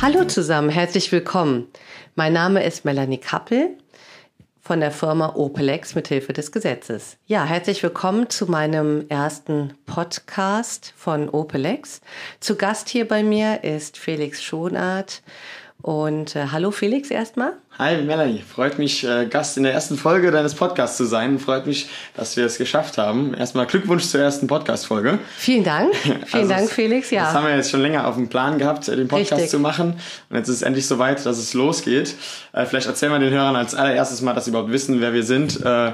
Hallo zusammen, herzlich willkommen. Mein Name ist Melanie Kappel von der Firma Opelex mit Hilfe des Gesetzes. Ja, herzlich willkommen zu meinem ersten Podcast von Opelex. Zu Gast hier bei mir ist Felix Schonart, und äh, hallo Felix erstmal. Hi Melanie, freut mich, äh, Gast in der ersten Folge deines Podcasts zu sein. Freut mich, dass wir es geschafft haben. Erstmal Glückwunsch zur ersten Podcast-Folge. Vielen Dank. Vielen also Dank, Felix. Ja. Das haben wir jetzt schon länger auf dem Plan gehabt, äh, den Podcast Richtig. zu machen. Und jetzt ist es endlich soweit, dass es losgeht. Äh, vielleicht erzählen wir den Hörern als allererstes mal, dass sie überhaupt wissen, wer wir sind. Äh,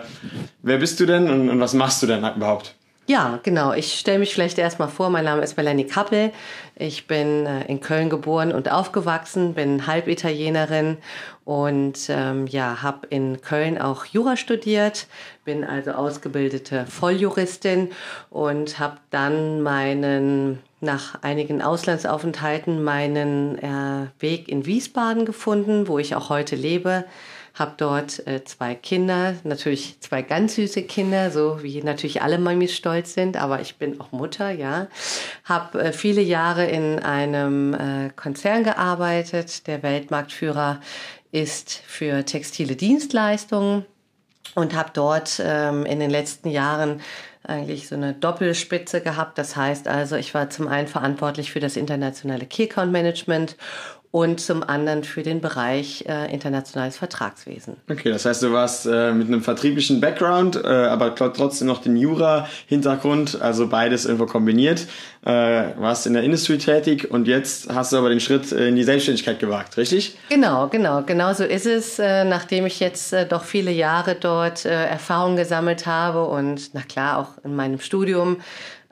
wer bist du denn und, und was machst du denn überhaupt? Ja, genau. Ich stelle mich vielleicht erstmal vor. Mein Name ist Melanie Kappel. Ich bin äh, in Köln geboren und aufgewachsen, bin Halbitalienerin und ähm, ja, habe in Köln auch Jura studiert, bin also ausgebildete Volljuristin und habe dann meinen nach einigen Auslandsaufenthalten meinen äh, Weg in Wiesbaden gefunden, wo ich auch heute lebe habe dort äh, zwei Kinder, natürlich zwei ganz süße Kinder, so wie natürlich alle Mamis stolz sind, aber ich bin auch Mutter, ja. Habe äh, viele Jahre in einem äh, Konzern gearbeitet. Der Weltmarktführer ist für textile Dienstleistungen und habe dort ähm, in den letzten Jahren eigentlich so eine Doppelspitze gehabt. Das heißt also, ich war zum einen verantwortlich für das internationale Key Account Management und zum anderen für den Bereich äh, internationales Vertragswesen. Okay, das heißt, du warst äh, mit einem vertrieblichen Background, äh, aber trotzdem noch den Jura-Hintergrund, also beides irgendwo kombiniert. Äh, warst in der Industrie tätig und jetzt hast du aber den Schritt in die Selbstständigkeit gewagt, richtig? Genau, genau, genau so ist es. Äh, nachdem ich jetzt äh, doch viele Jahre dort Erfahrung gesammelt habe und na klar auch in meinem Studium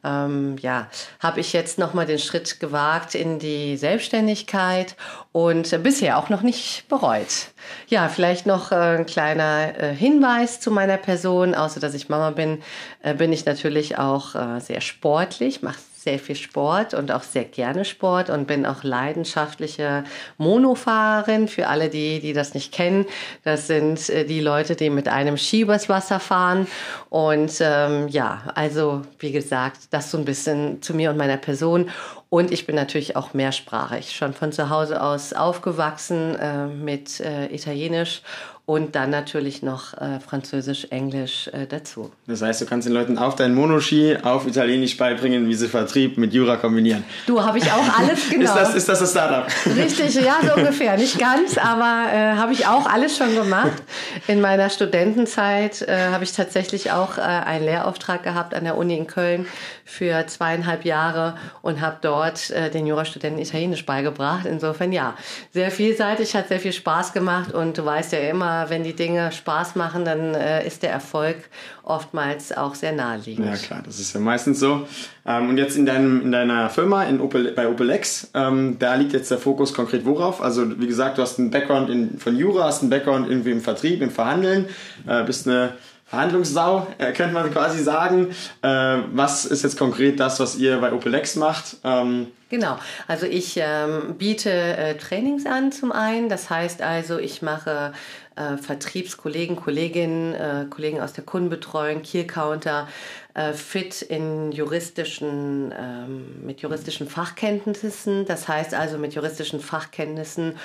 ähm, ja, habe ich jetzt nochmal den Schritt gewagt in die Selbstständigkeit und bisher auch noch nicht bereut. Ja, vielleicht noch äh, ein kleiner äh, Hinweis zu meiner Person. Außer dass ich Mama bin, äh, bin ich natürlich auch sehr sportlich, mache sehr viel Sport und auch sehr gerne Sport und bin auch leidenschaftliche Monofahrerin. Für alle, die, die das nicht kennen, das sind äh, die Leute, die mit einem Ski übers Wasser fahren. Und ähm, ja, also wie gesagt, das so ein bisschen zu mir und meiner Person. Und ich bin natürlich auch mehrsprachig, schon von zu Hause aus aufgewachsen äh, mit äh, Italienisch und dann natürlich noch äh, Französisch, Englisch äh, dazu. Das heißt, du kannst den Leuten auf deinen Monoski auf Italienisch beibringen, wie sie Vertrieb mit Jura kombinieren. Du, habe ich auch alles, genau. ist, das, ist das das Startup? Richtig, ja, so ungefähr. Nicht ganz, aber äh, habe ich auch alles schon gemacht. In meiner Studentenzeit äh, habe ich tatsächlich auch äh, einen Lehrauftrag gehabt an der Uni in Köln für zweieinhalb Jahre und habe dort äh, den Jurastudenten Italienisch beigebracht. Insofern ja, sehr vielseitig, hat sehr viel Spaß gemacht und du weißt ja immer, wenn die Dinge Spaß machen, dann äh, ist der Erfolg oftmals auch sehr naheliegend. Ja klar, das ist ja meistens so. Ähm, und jetzt in, deinem, in deiner Firma in Opel, bei OpelX, ähm, da liegt jetzt der Fokus konkret worauf? Also wie gesagt, du hast einen Background in, von Jura, hast einen Background irgendwie im Vertrieb, im Verhandeln, äh, bist eine Verhandlungssau, äh, könnte man quasi sagen. Äh, was ist jetzt konkret das, was ihr bei OpelX macht? Ähm, Genau, also ich ähm, biete äh, Trainings an zum einen, das heißt also, ich mache äh, Vertriebskollegen, Kolleginnen, äh, Kollegen aus der Kundenbetreuung, Key Counter, äh, fit in juristischen, ähm, mit juristischen Fachkenntnissen, das heißt also mit juristischen Fachkenntnissen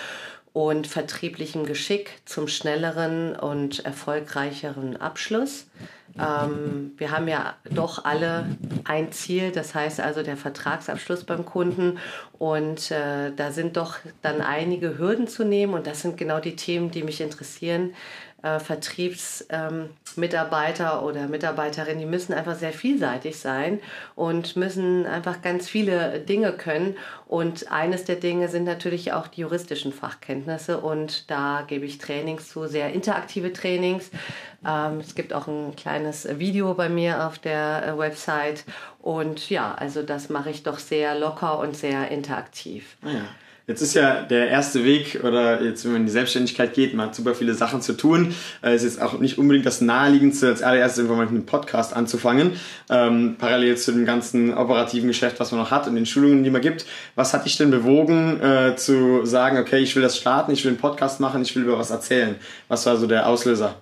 und vertrieblichem Geschick zum schnelleren und erfolgreicheren Abschluss. Ähm, wir haben ja doch alle ein Ziel, das heißt also der Vertragsabschluss beim Kunden. Und äh, da sind doch dann einige Hürden zu nehmen und das sind genau die Themen, die mich interessieren äh, Vertriebsmitarbeiter ähm, oder Mitarbeiterinnen, die müssen einfach sehr vielseitig sein und müssen einfach ganz viele Dinge können. Und eines der Dinge sind natürlich auch die juristischen Fachkenntnisse und da gebe ich Trainings zu, sehr interaktive Trainings. Ähm, es gibt auch ein kleines Video bei mir auf der äh, Website und ja, also das mache ich doch sehr locker und sehr interaktiv. Ah ja. Jetzt ist ja der erste Weg oder jetzt, wenn man in die Selbstständigkeit geht, man hat super viele Sachen zu tun. Es äh, ist jetzt auch nicht unbedingt das naheliegendste, als allererstes irgendwann mit einem Podcast anzufangen. Ähm, parallel zu dem ganzen operativen Geschäft, was man noch hat und den Schulungen, die man gibt. Was hat dich denn bewogen, äh, zu sagen, okay, ich will das starten, ich will einen Podcast machen, ich will über was erzählen? Was war so der Auslöser?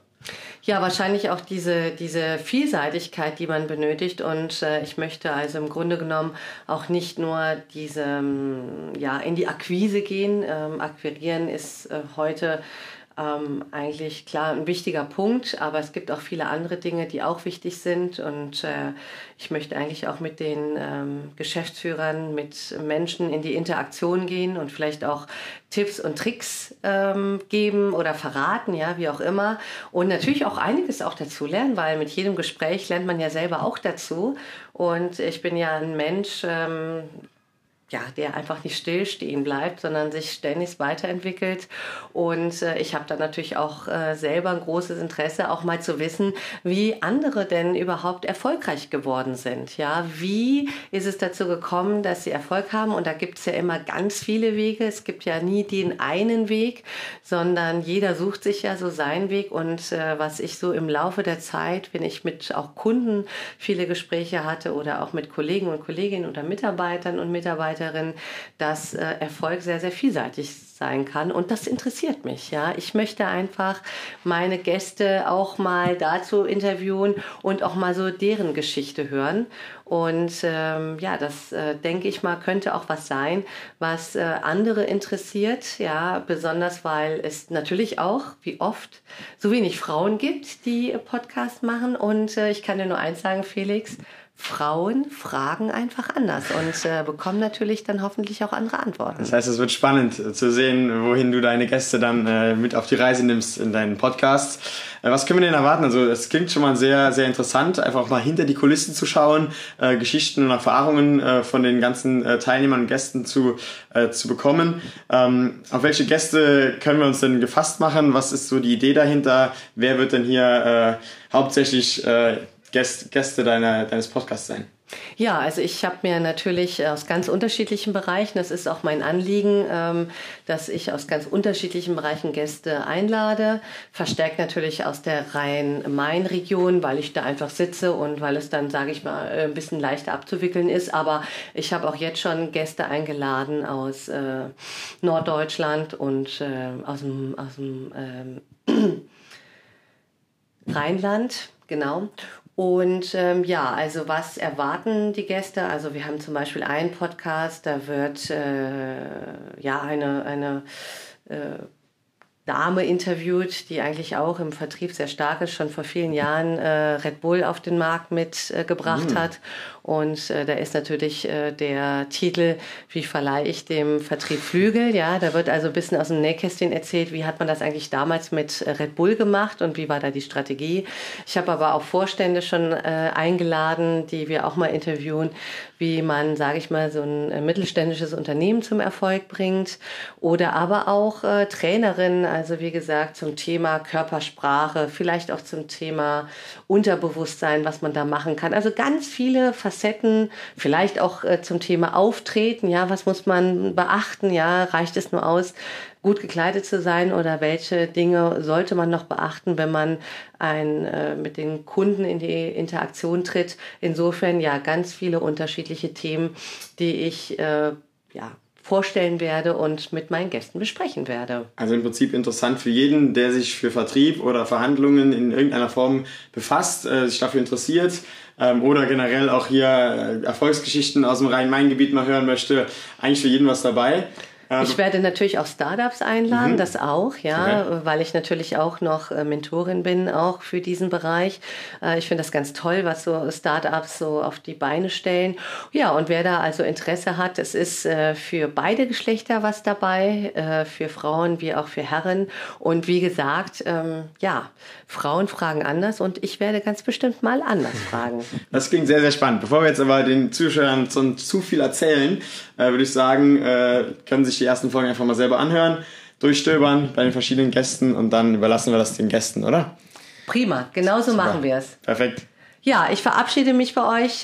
Ja, wahrscheinlich auch diese, diese Vielseitigkeit, die man benötigt. Und äh, ich möchte also im Grunde genommen auch nicht nur diese, ähm, ja, in die Akquise gehen. Ähm, akquirieren ist äh, heute ähm, eigentlich klar ein wichtiger Punkt, aber es gibt auch viele andere Dinge, die auch wichtig sind. Und äh, ich möchte eigentlich auch mit den ähm, Geschäftsführern, mit Menschen in die Interaktion gehen und vielleicht auch Tipps und Tricks ähm, geben oder verraten, ja, wie auch immer. Und natürlich auch einiges auch dazu lernen, weil mit jedem Gespräch lernt man ja selber auch dazu. Und ich bin ja ein Mensch, ähm, ja, der einfach nicht stillstehen bleibt, sondern sich ständig weiterentwickelt. Und äh, ich habe da natürlich auch äh, selber ein großes Interesse, auch mal zu wissen, wie andere denn überhaupt erfolgreich geworden sind. Ja, wie ist es dazu gekommen, dass sie Erfolg haben? Und da gibt es ja immer ganz viele Wege. Es gibt ja nie den einen Weg, sondern jeder sucht sich ja so seinen Weg. Und äh, was ich so im Laufe der Zeit, wenn ich mit auch Kunden viele Gespräche hatte oder auch mit Kollegen und Kolleginnen oder Mitarbeitern und Mitarbeitern, Mitarbeiterin, dass äh, Erfolg sehr, sehr vielseitig sein kann. Und das interessiert mich. Ja, ich möchte einfach meine Gäste auch mal dazu interviewen und auch mal so deren Geschichte hören. Und ähm, ja, das äh, denke ich mal könnte auch was sein, was äh, andere interessiert. Ja, besonders weil es natürlich auch, wie oft, so wenig Frauen gibt, die Podcast machen. Und äh, ich kann dir nur eins sagen, Felix Frauen fragen einfach anders und äh, bekommen natürlich dann hoffentlich auch andere Antworten. Das heißt, es wird spannend äh, zu sehen, wohin du deine Gäste dann äh, mit auf die Reise nimmst in deinen Podcast. Äh, was können wir denn erwarten? Also es klingt schon mal sehr, sehr interessant, einfach mal hinter die Kulissen zu schauen, äh, Geschichten und Erfahrungen von den ganzen Teilnehmern und Gästen zu, zu bekommen. Ähm, auf welche Gäste können wir uns denn gefasst machen? Was ist so die Idee dahinter? Wer wird denn hier hauptsächlich Gäste, deiner, deines Podcasts sein? Ja, also ich habe mir natürlich aus ganz unterschiedlichen Bereichen, das ist auch mein Anliegen, ähm, dass ich aus ganz unterschiedlichen Bereichen Gäste einlade, verstärkt natürlich aus der Rhein-Main-Region, weil ich da einfach sitze und weil es dann, sage ich mal, ein bisschen leichter abzuwickeln ist. Aber ich habe auch jetzt schon Gäste eingeladen aus äh, Norddeutschland und äh, aus dem, aus dem ähm, Rheinland, genau. Und ähm, ja, also was erwarten die Gäste? Also wir haben zum Beispiel einen Podcast, da wird äh, ja eine, eine äh, Dame interviewt, die eigentlich auch im Vertrieb sehr stark ist, schon vor vielen Jahren äh, Red Bull auf den Markt mitgebracht mhm. hat. Und äh, da ist natürlich äh, der Titel, wie verleihe ich dem Vertrieb Flügel? Ja, da wird also ein bisschen aus dem Nähkästchen erzählt, wie hat man das eigentlich damals mit äh, Red Bull gemacht und wie war da die Strategie. Ich habe aber auch Vorstände schon äh, eingeladen, die wir auch mal interviewen, wie man, sage ich mal, so ein äh, mittelständisches Unternehmen zum Erfolg bringt. Oder aber auch äh, Trainerinnen, also wie gesagt, zum Thema Körpersprache, vielleicht auch zum Thema Unterbewusstsein, was man da machen kann. Also ganz viele Facetten, vielleicht auch äh, zum Thema Auftreten, ja, was muss man beachten, ja, reicht es nur aus, gut gekleidet zu sein oder welche Dinge sollte man noch beachten, wenn man ein, äh, mit den Kunden in die Interaktion tritt. Insofern ja ganz viele unterschiedliche Themen, die ich äh, ja, vorstellen werde und mit meinen Gästen besprechen werde. Also im Prinzip interessant für jeden, der sich für Vertrieb oder Verhandlungen in irgendeiner Form befasst, äh, sich dafür interessiert ähm, oder generell auch hier äh, Erfolgsgeschichten aus dem Rhein-Main-Gebiet mal hören möchte. Eigentlich für jeden was dabei. Ähm, ich werde natürlich auch Startups einladen, mhm. das auch, ja, okay. weil ich natürlich auch noch äh, Mentorin bin, auch für diesen Bereich. Äh, ich finde das ganz toll, was so Startups so auf die Beine stellen. Ja, und wer da also Interesse hat, es ist äh, für beide Geschlechter was dabei, für Frauen wie auch für Herren. Und wie gesagt, ähm, ja, Frauen fragen anders und ich werde ganz bestimmt mal anders fragen. Das klingt sehr, sehr spannend. Bevor wir jetzt aber den Zuschauern zu viel erzählen, würde ich sagen, können sich sich die ersten Folgen einfach mal selber anhören, durchstöbern bei den verschiedenen Gästen und dann überlassen wir das den Gästen, oder? Prima, genauso Super. machen wir es. Perfekt. Ja, ich verabschiede mich bei euch